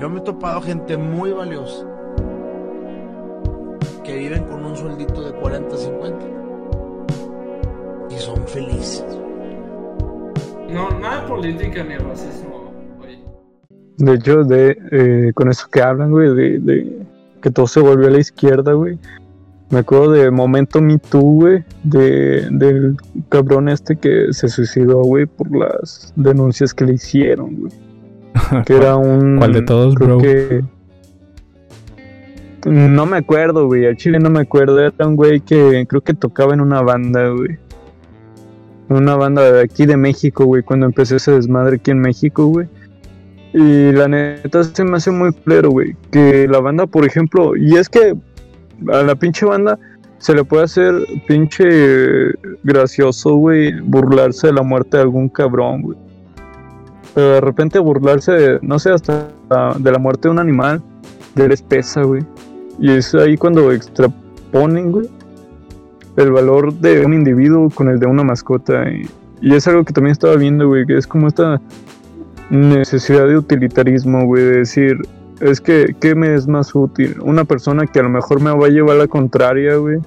Yo me he topado gente muy valiosa que viven con un sueldito de 40, 50 y son felices. No, nada de política ni racismo, güey. De hecho, de, eh, con eso que hablan, güey, de, de que todo se volvió a la izquierda, güey. Me acuerdo de Momento Me Too, güey, de, del cabrón este que se suicidó, güey, por las denuncias que le hicieron, güey. Que era un... ¿Cuál de todos, creo bro? que- No me acuerdo, güey, al chile no me acuerdo. Era un güey que creo que tocaba en una banda, güey. Una banda de aquí de México, güey, cuando empecé ese desmadre aquí en México, güey. Y la neta se me hace muy plero, güey. Que la banda, por ejemplo, y es que a la pinche banda se le puede hacer pinche gracioso, güey, burlarse de la muerte de algún cabrón, güey. Pero de repente burlarse, de, no sé, hasta de la muerte de un animal, de la espesa, güey. Y es ahí cuando extraponen, güey, el valor de un individuo con el de una mascota. Y, y es algo que también estaba viendo, güey, que es como esta necesidad de utilitarismo, güey, de decir, es que, ¿qué me es más útil? Una persona que a lo mejor me va a llevar la contraria, güey,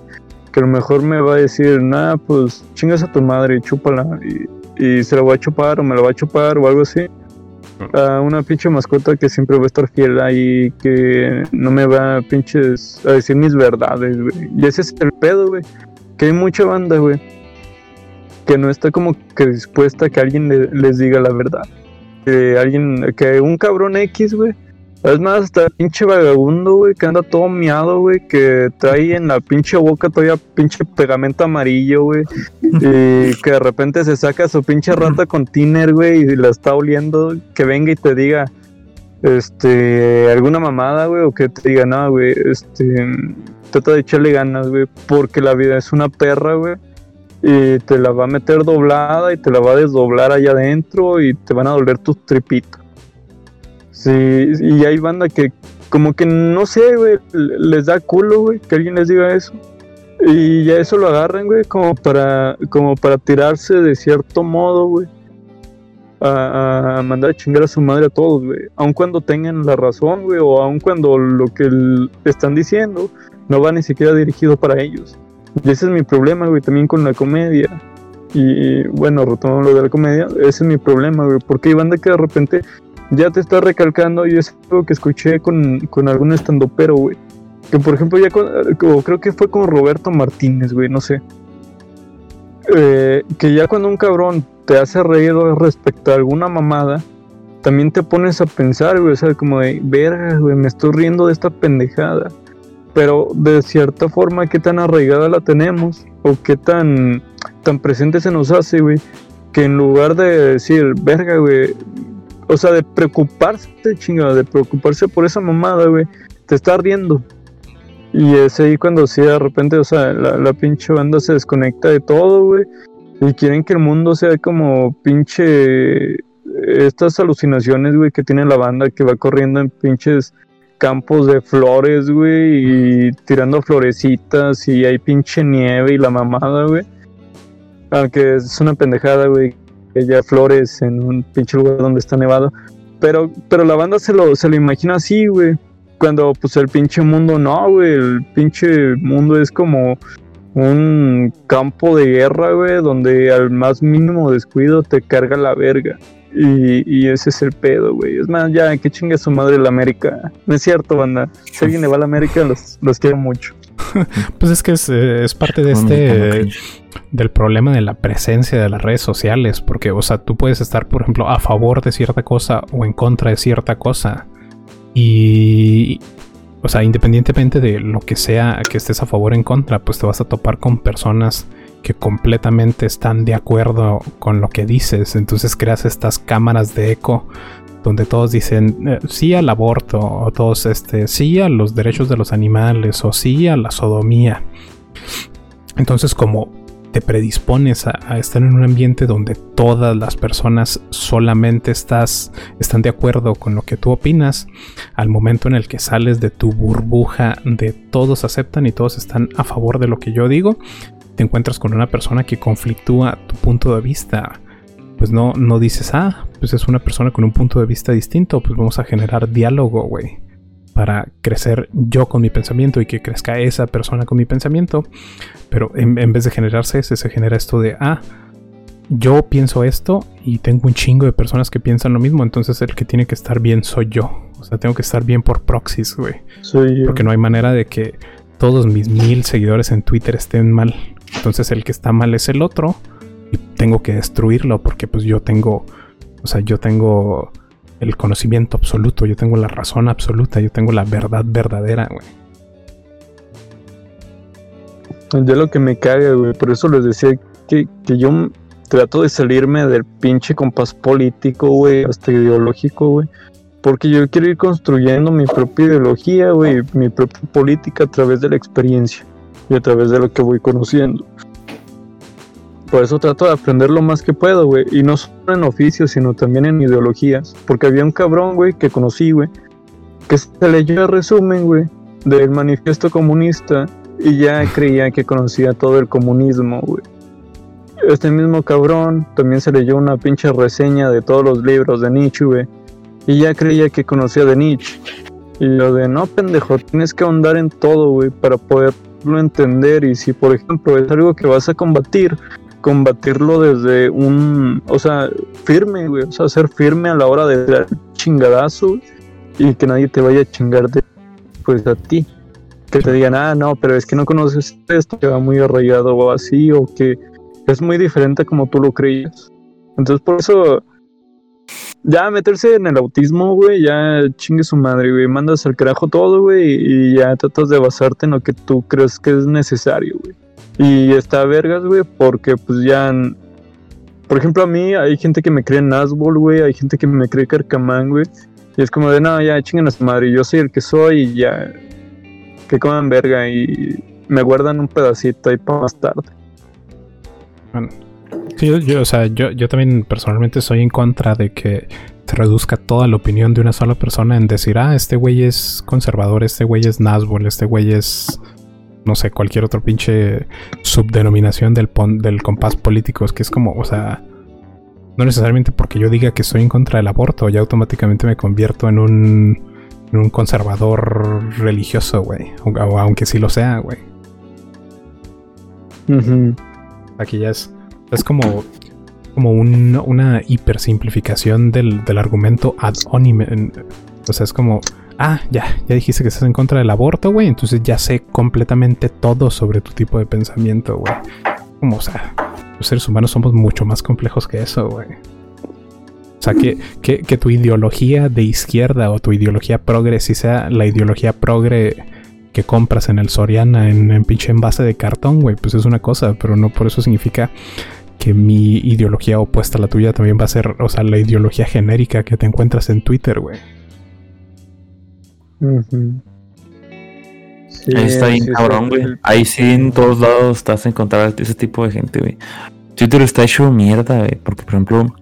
que a lo mejor me va a decir, nada, pues chingas a tu madre chúpala, y, y se la va a chupar o me la va a chupar o algo así. A una pinche mascota que siempre va a estar fiel ahí, que no me va pinches a decir mis verdades, güey. Y ese es el pedo, güey. Que hay mucha banda, güey, que no está como que dispuesta a que alguien le- les diga la verdad que alguien, que un cabrón X, güey. Es más, hasta pinche vagabundo, güey, que anda todo miado, güey, que trae en la pinche boca todavía pinche pegamento amarillo, güey. y que de repente se saca su pinche rata con tiner, güey, y la está oliendo, que venga y te diga, este, alguna mamada, güey, o que te diga, no, güey, este, trata de echarle ganas, güey, porque la vida es una perra, güey y te la va a meter doblada y te la va a desdoblar allá adentro y te van a doler tus tripitos. Sí, y hay banda que como que no sé, güey, les da culo, güey, que alguien les diga eso. Y ya eso lo agarran, güey, como para, como para tirarse de cierto modo, güey. A, mandar a chingar a su madre a todos, güey. Aun cuando tengan la razón, güey, o aun cuando lo que están diciendo no va ni siquiera dirigido para ellos. Y ese es mi problema, güey, también con la comedia. Y bueno, retomando lo de la comedia, ese es mi problema, güey, porque hay banda que de repente ya te está recalcando, y es algo que escuché con, con algún estandopero, güey. Que por ejemplo, ya con- creo que fue con Roberto Martínez, güey, no sé. Eh, que ya cuando un cabrón te hace reír respecto a alguna mamada, también te pones a pensar, güey, o sea, como de, verga, güey, me estoy riendo de esta pendejada pero de cierta forma qué tan arraigada la tenemos o qué tan tan presente se nos hace, güey, que en lugar de decir, verga, güey, o sea, de preocuparse, chingada, de preocuparse por esa mamada, güey, te está riendo. Y es ahí cuando sí, de repente, o sea, la, la pinche banda se desconecta de todo, güey, y quieren que el mundo sea como pinche estas alucinaciones, güey, que tiene la banda que va corriendo en pinches campos de flores, güey, y tirando florecitas y hay pinche nieve y la mamada, güey. Aunque es una pendejada, güey, haya flores en un pinche lugar donde está nevado. Pero, pero la banda se lo, se lo imagina así, güey. Cuando pues el pinche mundo no, güey. El pinche mundo es como un campo de guerra, güey, donde al más mínimo descuido te carga la verga. Y, y ese es el pedo, güey. Es más, ya, que chingue su madre la América. No es cierto, banda. Si alguien le va a la América, los, los quiero mucho. Pues es que es, eh, es parte de este del problema de la presencia de las redes sociales, porque, o sea, tú puedes estar, por ejemplo, a favor de cierta cosa o en contra de cierta cosa. Y, o sea, independientemente de lo que sea que estés a favor o en contra, pues te vas a topar con personas que completamente están de acuerdo con lo que dices. Entonces creas estas cámaras de eco donde todos dicen eh, sí al aborto, o todos este, sí a los derechos de los animales, o sí a la sodomía. Entonces, como te predispones a, a estar en un ambiente donde todas las personas solamente estás, están de acuerdo con lo que tú opinas, al momento en el que sales de tu burbuja de todos aceptan y todos están a favor de lo que yo digo, te encuentras con una persona que conflictúa tu punto de vista. Pues no, no dices, ah, pues es una persona con un punto de vista distinto, pues vamos a generar diálogo, güey. Para crecer yo con mi pensamiento y que crezca esa persona con mi pensamiento. Pero en, en vez de generarse ese, se genera esto de, ah, yo pienso esto y tengo un chingo de personas que piensan lo mismo, entonces el que tiene que estar bien soy yo. O sea, tengo que estar bien por proxies, güey. Soy yo. Porque no hay manera de que todos mis mil seguidores en Twitter estén mal. Entonces el que está mal es el otro tengo que destruirlo porque pues yo tengo, o sea, yo tengo el conocimiento absoluto, yo tengo la razón absoluta, yo tengo la verdad verdadera, güey. Ya lo que me caga, güey. Por eso les decía que, que yo trato de salirme del pinche compás político, güey, hasta ideológico, güey. Porque yo quiero ir construyendo mi propia ideología, güey, mi propia política a través de la experiencia y a través de lo que voy conociendo. Por eso trato de aprender lo más que puedo, güey. Y no solo en oficios, sino también en ideologías. Porque había un cabrón, güey, que conocí, güey, que se leyó el resumen, güey, del manifiesto comunista y ya creía que conocía todo el comunismo, güey. Este mismo cabrón también se leyó una pinche reseña de todos los libros de Nietzsche, güey. Y ya creía que conocía de Nietzsche. Y lo de, no, pendejo, tienes que ahondar en todo, güey, para poderlo entender. Y si, por ejemplo, es algo que vas a combatir, combatirlo desde un, o sea, firme, güey. O sea, ser firme a la hora de dar chingadazo y que nadie te vaya a chingar de, pues, a ti. Que te digan, ah, no, pero es que no conoces esto, que va muy arraigado o así, o que es muy diferente como tú lo creías. Entonces, por eso, ya meterse en el autismo, güey, ya chingue su madre, güey. Mandas al carajo todo, güey, y ya tratas de basarte en lo que tú crees que es necesario, güey. Y está vergas, güey, porque pues ya. Por ejemplo, a mí hay gente que me cree Nazbol, güey, hay gente que me cree Carcamán, güey. Y es como de, no, ya chinguen a su madre, yo soy el que soy y ya. Que coman verga y me guardan un pedacito ahí para más tarde. Bueno, sí, yo, o sea, yo, yo también personalmente soy en contra de que se reduzca toda la opinión de una sola persona en decir, ah, este güey es conservador, este güey es Nazbol, este güey es, no sé, cualquier otro pinche subdenominación del, pon- del compás político. Es que es como, o sea, no necesariamente porque yo diga que estoy en contra del aborto, ya automáticamente me convierto en un, en un conservador religioso, güey. O- aunque sí lo sea, güey. Aquí ya es, es como, como un- una hipersimplificación del, del argumento ad hominem. O sea, es como, ah, ya, ya dijiste que estás en contra del aborto, güey. Entonces ya sé completamente todo sobre tu tipo de pensamiento, güey. Como, o sea, los seres humanos somos mucho más complejos que eso, güey. O sea, que, que, que tu ideología de izquierda o tu ideología progre, si sea la ideología progre que compras en el Soriana en, en pinche envase de cartón, güey, pues es una cosa, pero no por eso significa que mi ideología opuesta a la tuya también va a ser, o sea, la ideología genérica que te encuentras en Twitter, güey. Sí, Ahí está bien sí, cabrón, sí. güey. Ahí sí en todos lados estás a encontrar ese tipo de gente, güey. Twitter está hecho mierda, güey. Porque, por ejemplo,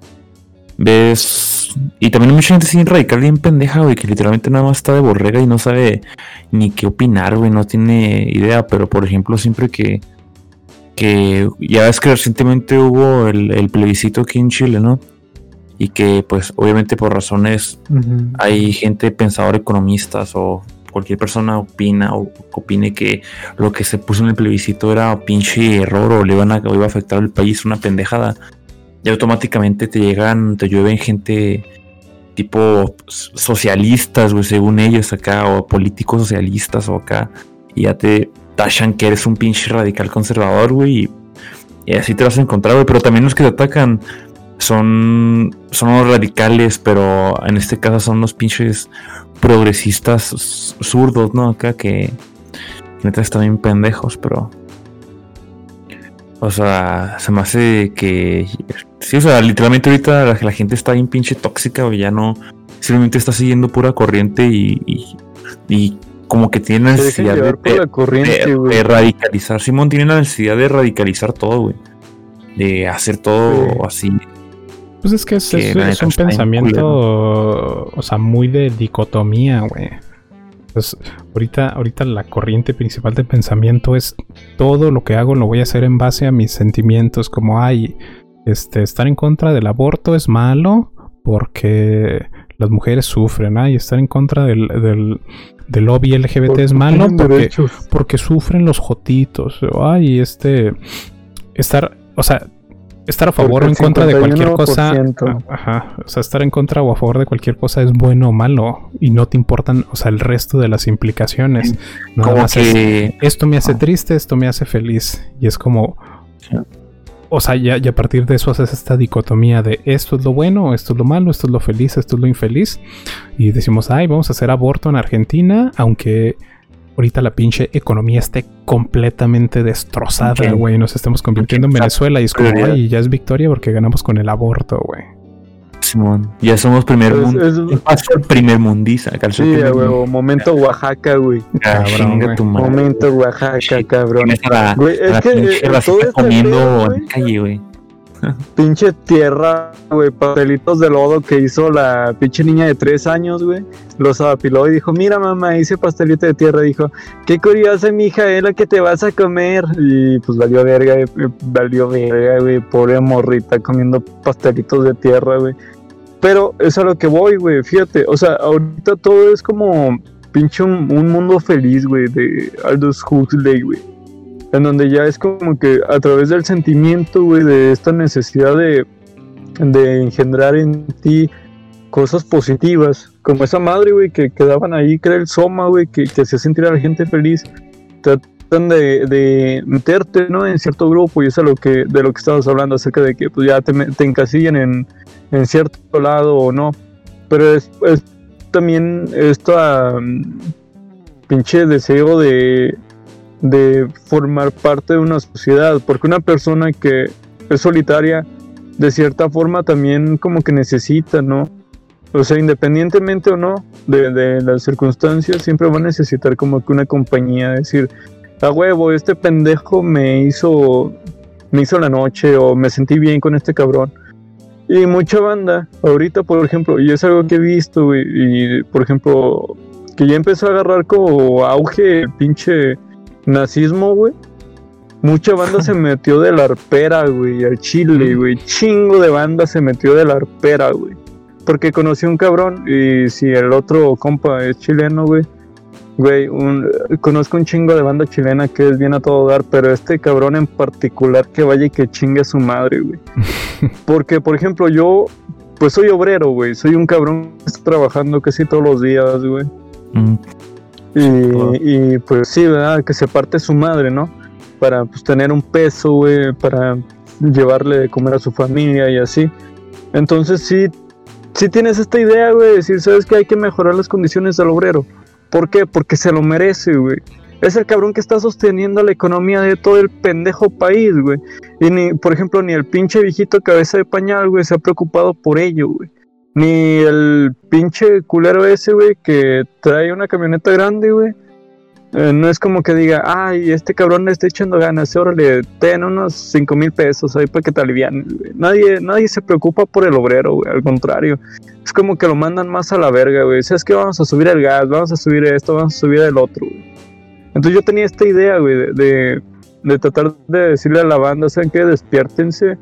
ves. Y también hay mucha gente sin radical bien pendeja, güey. Que literalmente nada más está de borrega y no sabe ni qué opinar, güey. No tiene idea. Pero, por ejemplo, siempre que. Que ya ves que recientemente hubo el, el plebiscito aquí en Chile, ¿no? Y que, pues, obviamente por razones Ujú. hay gente pensadora, economistas o cualquier persona opina o opine que lo que se puso en el plebiscito era pinche error o le iban a, o iba a afectar al país una pendejada. Y automáticamente te llegan, te llueven gente tipo socialistas, güey, según ellos acá, o políticos socialistas o acá, y ya te tachan que eres un pinche radical conservador, güey, y, y así te vas a encontrar, güey. Pero también los que te atacan son, son los radicales, pero en este caso son los pinches progresistas zurdos, ¿no? Acá que neta están bien pendejos, pero. O sea, se me hace que. Sí, o sea, literalmente ahorita la, la gente está bien pinche tóxica, o ya no. Simplemente está siguiendo pura corriente y. y, y como que tiene la necesidad de, llevar por la corriente, de- güey. de radicalizar. Simón tiene la necesidad de radicalizar todo, güey. De hacer todo Sí. así. Pues es que es, Que es- la es neta un pensamiento, o sea, muy de dicotomía, güey. Pues ahorita, ahorita la corriente principal de pensamiento es todo lo que hago lo voy a hacer en base a mis sentimientos, como ay, este, estar en contra del aborto es malo porque las mujeres sufren, ¿ah? y estar en contra del, del, del lobby LGBT Porque es malo porque, porque sufren los jotitos. Ay, este. Estar. O sea. Estar a favor o en contra de cualquier cosa. 51%. a- Ajá. O sea, estar en contra o a favor de cualquier cosa es bueno o malo. Y no te importan, o sea, el resto de las implicaciones. Nada Como más es, que esto me hace triste, esto me hace feliz. Y es como. O sea, ya, ya a partir de eso haces esta dicotomía de esto es lo bueno, esto es lo malo, esto es lo feliz, esto es lo infeliz. Y decimos, ay, vamos a hacer aborto en Argentina, aunque ahorita la pinche economía esté completamente destrozada, güey. Nos estemos convirtiendo en Venezuela y es como, ay, ya es victoria porque ganamos con el aborto, güey. Simón, ya somos primer mundo. es- Paso al primer al Sí, mundo. momento Oaxaca, güey. Cabrón, chinga güey. tu madre. Momento Oaxaca, cabrón. Güey, es la que pinche eh, todo este comiendo en güey, la calle, güey. pinche tierra, güey, pastelitos de lodo que hizo la pinche niña de tres años, güey. Los apiló y dijo, mira mamá, hice pastelito de tierra. Dijo, qué curiosa, mija, es la que te vas a comer. Y pues valió verga, eh, valió verga, güey, pobre morrita comiendo pastelitos de tierra, güey. Pero es a lo que voy, güey, fíjate, o sea, ahorita todo es como pinche un, un mundo feliz, güey, de Aldous Huxley, güey. En donde ya es como que a través del sentimiento, güey, de esta necesidad de, de engendrar en ti cosas positivas, como esa madre, güey, que quedaban ahí, que era el Soma, güey, que, que hacía sentir a la gente feliz. Tratan de, de meterte, ¿no? En cierto grupo, y eso es lo que, de lo que estabas hablando, acerca de que pues ya te, te encasillan en, en cierto lado o no. Pero es, es también esta mm, pinche deseo de, de formar parte de una sociedad, porque una persona que es solitaria, de cierta forma también como que necesita, ¿no? O sea, independientemente o no de, de las circunstancias, siempre va a necesitar como que una compañía, decir, a huevo, este pendejo me hizo, me hizo la noche o me sentí bien con este cabrón. Y mucha banda, ahorita por ejemplo, y es algo que he visto, güey, y por ejemplo, que ya empezó a agarrar como auge el pinche nazismo, güey. Mucha banda se metió de la arpera, güey, al chile, güey. Chingo de banda se metió de la arpera, güey. Porque conocí a un cabrón y si el otro compa es chileno, güey. Güey, un- conozco un chingo de banda chilena que es bien a todo dar, pero este cabrón en particular que vaya y que chingue a su madre, güey. Porque, por ejemplo, yo, pues soy obrero, güey. Soy un cabrón que está trabajando casi todos los días, güey. Mm, Claro. Y, y, pues sí, ¿verdad? Que se parte su madre, ¿no? Para pues tener un peso, güey, para llevarle de comer a su familia y así. Entonces sí, sí tienes esta idea, güey, de decir, ¿sabes que Hay que mejorar las condiciones del obrero. ¿Por qué? Porque se lo merece, güey. Es el cabrón que está sosteniendo la economía de todo el pendejo país, güey. Y ni, por ejemplo, ni el pinche viejito cabeza de pañal, güey, se ha preocupado por ello, güey. Ni el pinche culero ese, güey, que trae una camioneta grande, güey. Eh, no es como que diga, ay, este cabrón le está echando ganas, órale, ten unos 5 mil pesos ahí para que te alivianes, güey. Nadie, nadie se preocupa por el obrero, güey, al contrario. Es como que lo mandan más a la verga, güey. ¿Sabes qué? Vamos a subir el gas, vamos a subir esto, vamos a subir el otro, güey. Entonces yo tenía esta idea, güey, de, de, de tratar de decirle a la banda, ¿saben qué? Despiértense,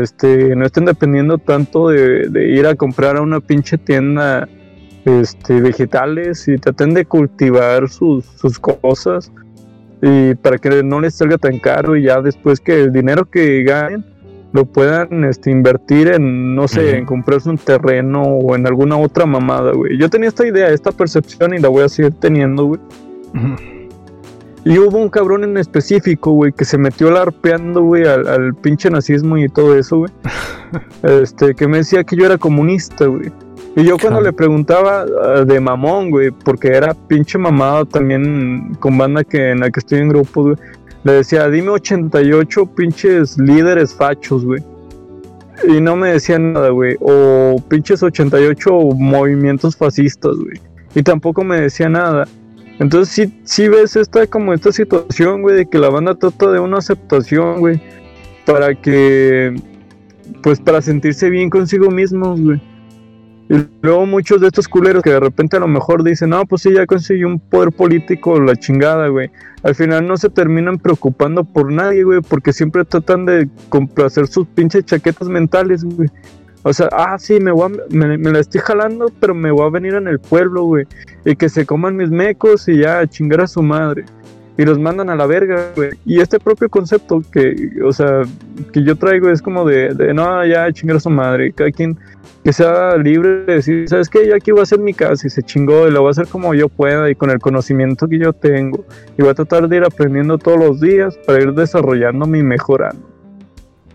este, no estén dependiendo tanto de, de ir a comprar a una pinche tienda este, vegetales y traten de cultivar sus, sus cosas y para que no les salga tan caro y ya después que el dinero que ganen lo puedan este, invertir en, no sé, en comprarse un terreno o en alguna otra mamada, güey. Yo tenía esta idea, esta percepción y la voy a seguir teniendo, güey. Y hubo un cabrón en específico, güey, que se metió larpeando, güey, al, al pinche nazismo y todo eso, güey. este, que me decía que yo era comunista, güey. Y yo cuando Claro. le preguntaba ah, de mamón, güey, porque era pinche mamado también con banda que en la que estoy en grupo, güey. Le decía, dime 88 pinches líderes fachos, güey. Y no me decía nada, güey. O pinches 88 movimientos fascistas, güey. Y tampoco me decía nada. Entonces sí, sí ves esta como esta situación, güey, de que la banda trata de una aceptación, güey, para que, pues para sentirse bien consigo mismos, güey. Y luego muchos de estos culeros que de repente a lo mejor dicen, no, pues sí, ya conseguí un poder político, la chingada, güey. Al final no se terminan preocupando por nadie, güey, porque siempre tratan de complacer sus pinches chaquetas mentales, güey. O sea, ah, sí, me, voy me, la estoy jalando, pero me voy a venir en el pueblo, güey. Y que se coman mis mecos y ya, chingar a su madre. Y los mandan a la verga, güey. Y este propio concepto que, o sea, que yo traigo es como de, de no, ya, chingar a su madre. Cada quien que sea libre de decir, ¿sabes qué? Yo aquí voy a hacer mi casa y se chingó y lo voy a hacer como yo pueda y con el conocimiento que yo tengo. Y voy a tratar de ir aprendiendo todos los días para ir desarrollándome y mejorando.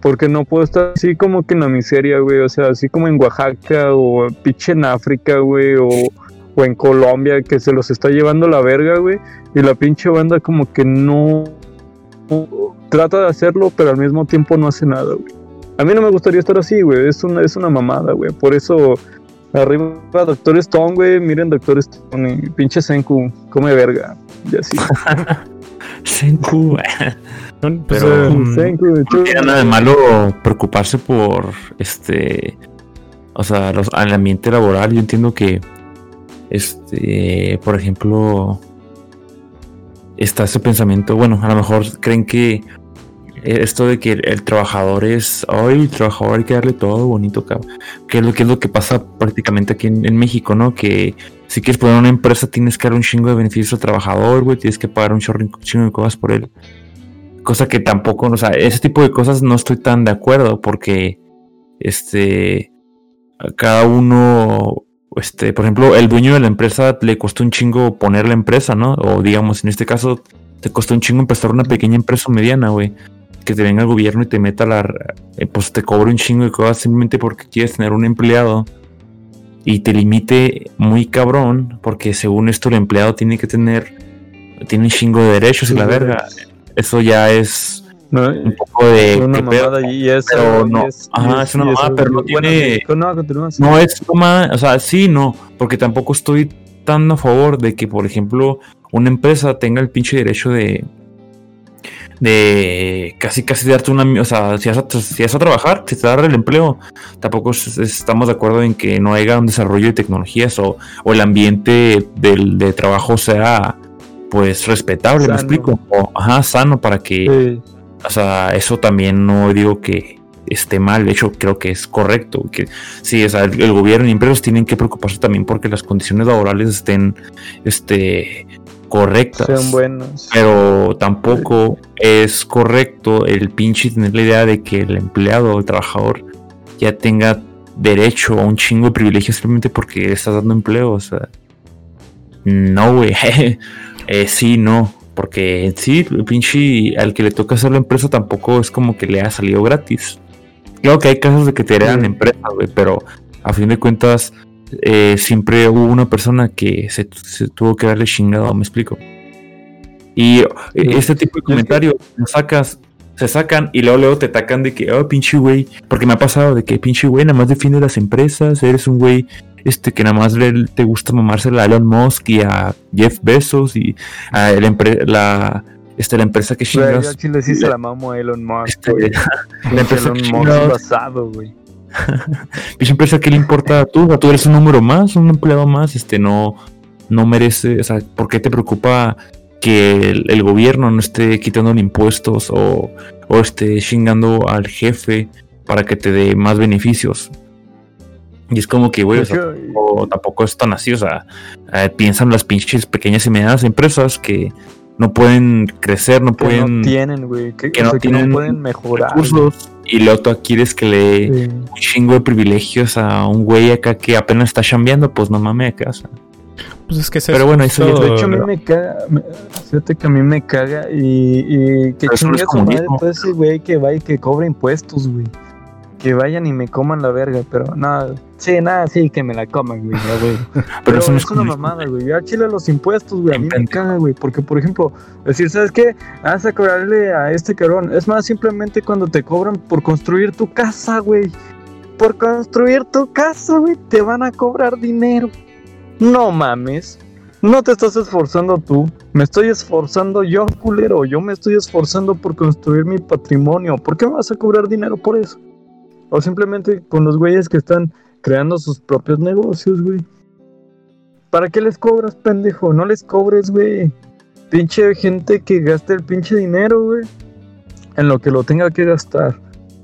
Porque no puedo estar así como que en la miseria, güey. O sea, así como en Oaxaca o pinche en África, güey. O, o en Colombia, que se los está llevando la verga, güey. Y la pinche banda como que no, trata de hacerlo, pero al mismo tiempo no hace nada, güey. A mí no me gustaría estar así, güey. Es una, es una mamada, güey. Por eso, arriba Doctor Stone, güey. Miren Doctor Stone y pinche Senku. Come verga. Y así. Senku, güey. Pues, Pero- um, No tiene nada de malo preocuparse por este. O sea, los, al ambiente laboral. Yo entiendo que. Este. Por ejemplo. Está ese pensamiento. Bueno, a lo mejor creen que. Esto de que el, el trabajador es. Ay, el trabajador hay que darle todo bonito, cabrón. Que es lo que es lo que pasa prácticamente aquí en, en México, ¿no? Que si quieres poner una empresa, tienes que dar un chingo de beneficios al trabajador, güey. Tienes que pagar un chorro- chingo de cosas por él cosa que tampoco, o sea, ese tipo de cosas no estoy tan de acuerdo porque este cada uno este, por ejemplo, el dueño de la empresa le costó un chingo poner la empresa, ¿no? O digamos, en este caso te costó un chingo empezar una pequeña empresa o mediana, güey. Que te venga el gobierno y te meta la eh, pues te cobre un chingo de cosas simplemente porque quieres tener un empleado y te limite muy cabrón, porque según esto el empleado tiene que tener tiene un chingo de derechos y la verga eso ya es No, un poco de una qué pedo. mamada y eso. pero y no. es- Ajá, es una mamada, pero no tiene- no, es o sea, sí, no, porque tampoco estoy tan a favor de que, por ejemplo, una empresa tenga el pinche derecho de de casi casi darte una, o sea, si vas a, si vas a trabajar, si te da el empleo, tampoco es- estamos de acuerdo en que no haya un desarrollo de tecnologías o, o el ambiente del, de trabajo sea pues respetable, me explico, o ajá, sano para que Sí. o sea, eso también no digo que esté mal, de hecho creo que es correcto, que sí, o sea, el, el gobierno y empresas tienen que preocuparse también porque las condiciones laborales estén este correctas. sean buenos. Pero tampoco es correcto el pinche tener la idea de que el empleado o el trabajador ya tenga derecho a un chingo de privilegios simplemente porque estás dando empleo. O sea, no, güey. Eh, sí, no. Porque sí, pinche al que le toca hacer la empresa tampoco es como que le ha salido gratis. Claro que hay casos de que te heredan empresas, güey, pero a fin de cuentas eh, siempre hubo una persona que se, se tuvo que darle chingado, me explico. Y eh, este tipo de comentarios lo sacas, se sacan y luego, luego te atacan de que, oh, pinche güey, porque me ha pasado de que pinche güey nada más defiende las empresas, eres un güey este que nada más le- te gusta mamársela a Elon Musk y a Jeff Bezos y a la, empre- la, este, la empresa que yo chingas. sí le hice la mamo a Elon Musk, este, la empresa que Elon Musk basado, güey. empresa que le importa a tú, sea, tú eres un número más, un empleado más, este no, no merece, o sea, ¿por qué te preocupa que el, el gobierno no esté quitando impuestos o, o esté chingando al jefe para que te dé más beneficios? Y es como que, güey, o sea, tampoco, tampoco es tan así, o sea, eh, piensan las pinches pequeñas y medianas empresas que no pueden crecer, no que pueden no tienen, güey. Que, no sea, que no pueden mejorar. recursos y luego tú quieres que le. Sí. un chingo de privilegios a un güey acá que apenas está chambeando, pues no mames acá. o sea. Pues es que es Pero bueno, eso De hecho, a mí me caga. me- Fíjate que a mí me caga y, y que chingue su madre todo ese güey que va y que cobra impuestos, güey. Que vayan y me coman la verga, pero nada. Sí, nada, sí, que me la coman, güey, ya, güey. Pero, eso no es es una mamada, güey. Ya chile los impuestos, güey. A mí me caga, güey. Porque, por ejemplo, decir, ¿sabes qué? Vas a cobrarle a este cabrón. Es más, simplemente cuando te cobran por construir tu casa, güey. Por construir tu casa, güey, te van a cobrar dinero. No mames. No te estás esforzando tú. Me estoy esforzando yo, culero. Yo me estoy esforzando por construir mi patrimonio. ¿Por qué me vas a cobrar dinero por eso? O simplemente con los güeyes que están creando sus propios negocios, güey. ¿Para qué les cobras, pendejo? No les cobres, güey. Pinche gente que gaste el pinche dinero, güey. En lo que lo tenga que gastar.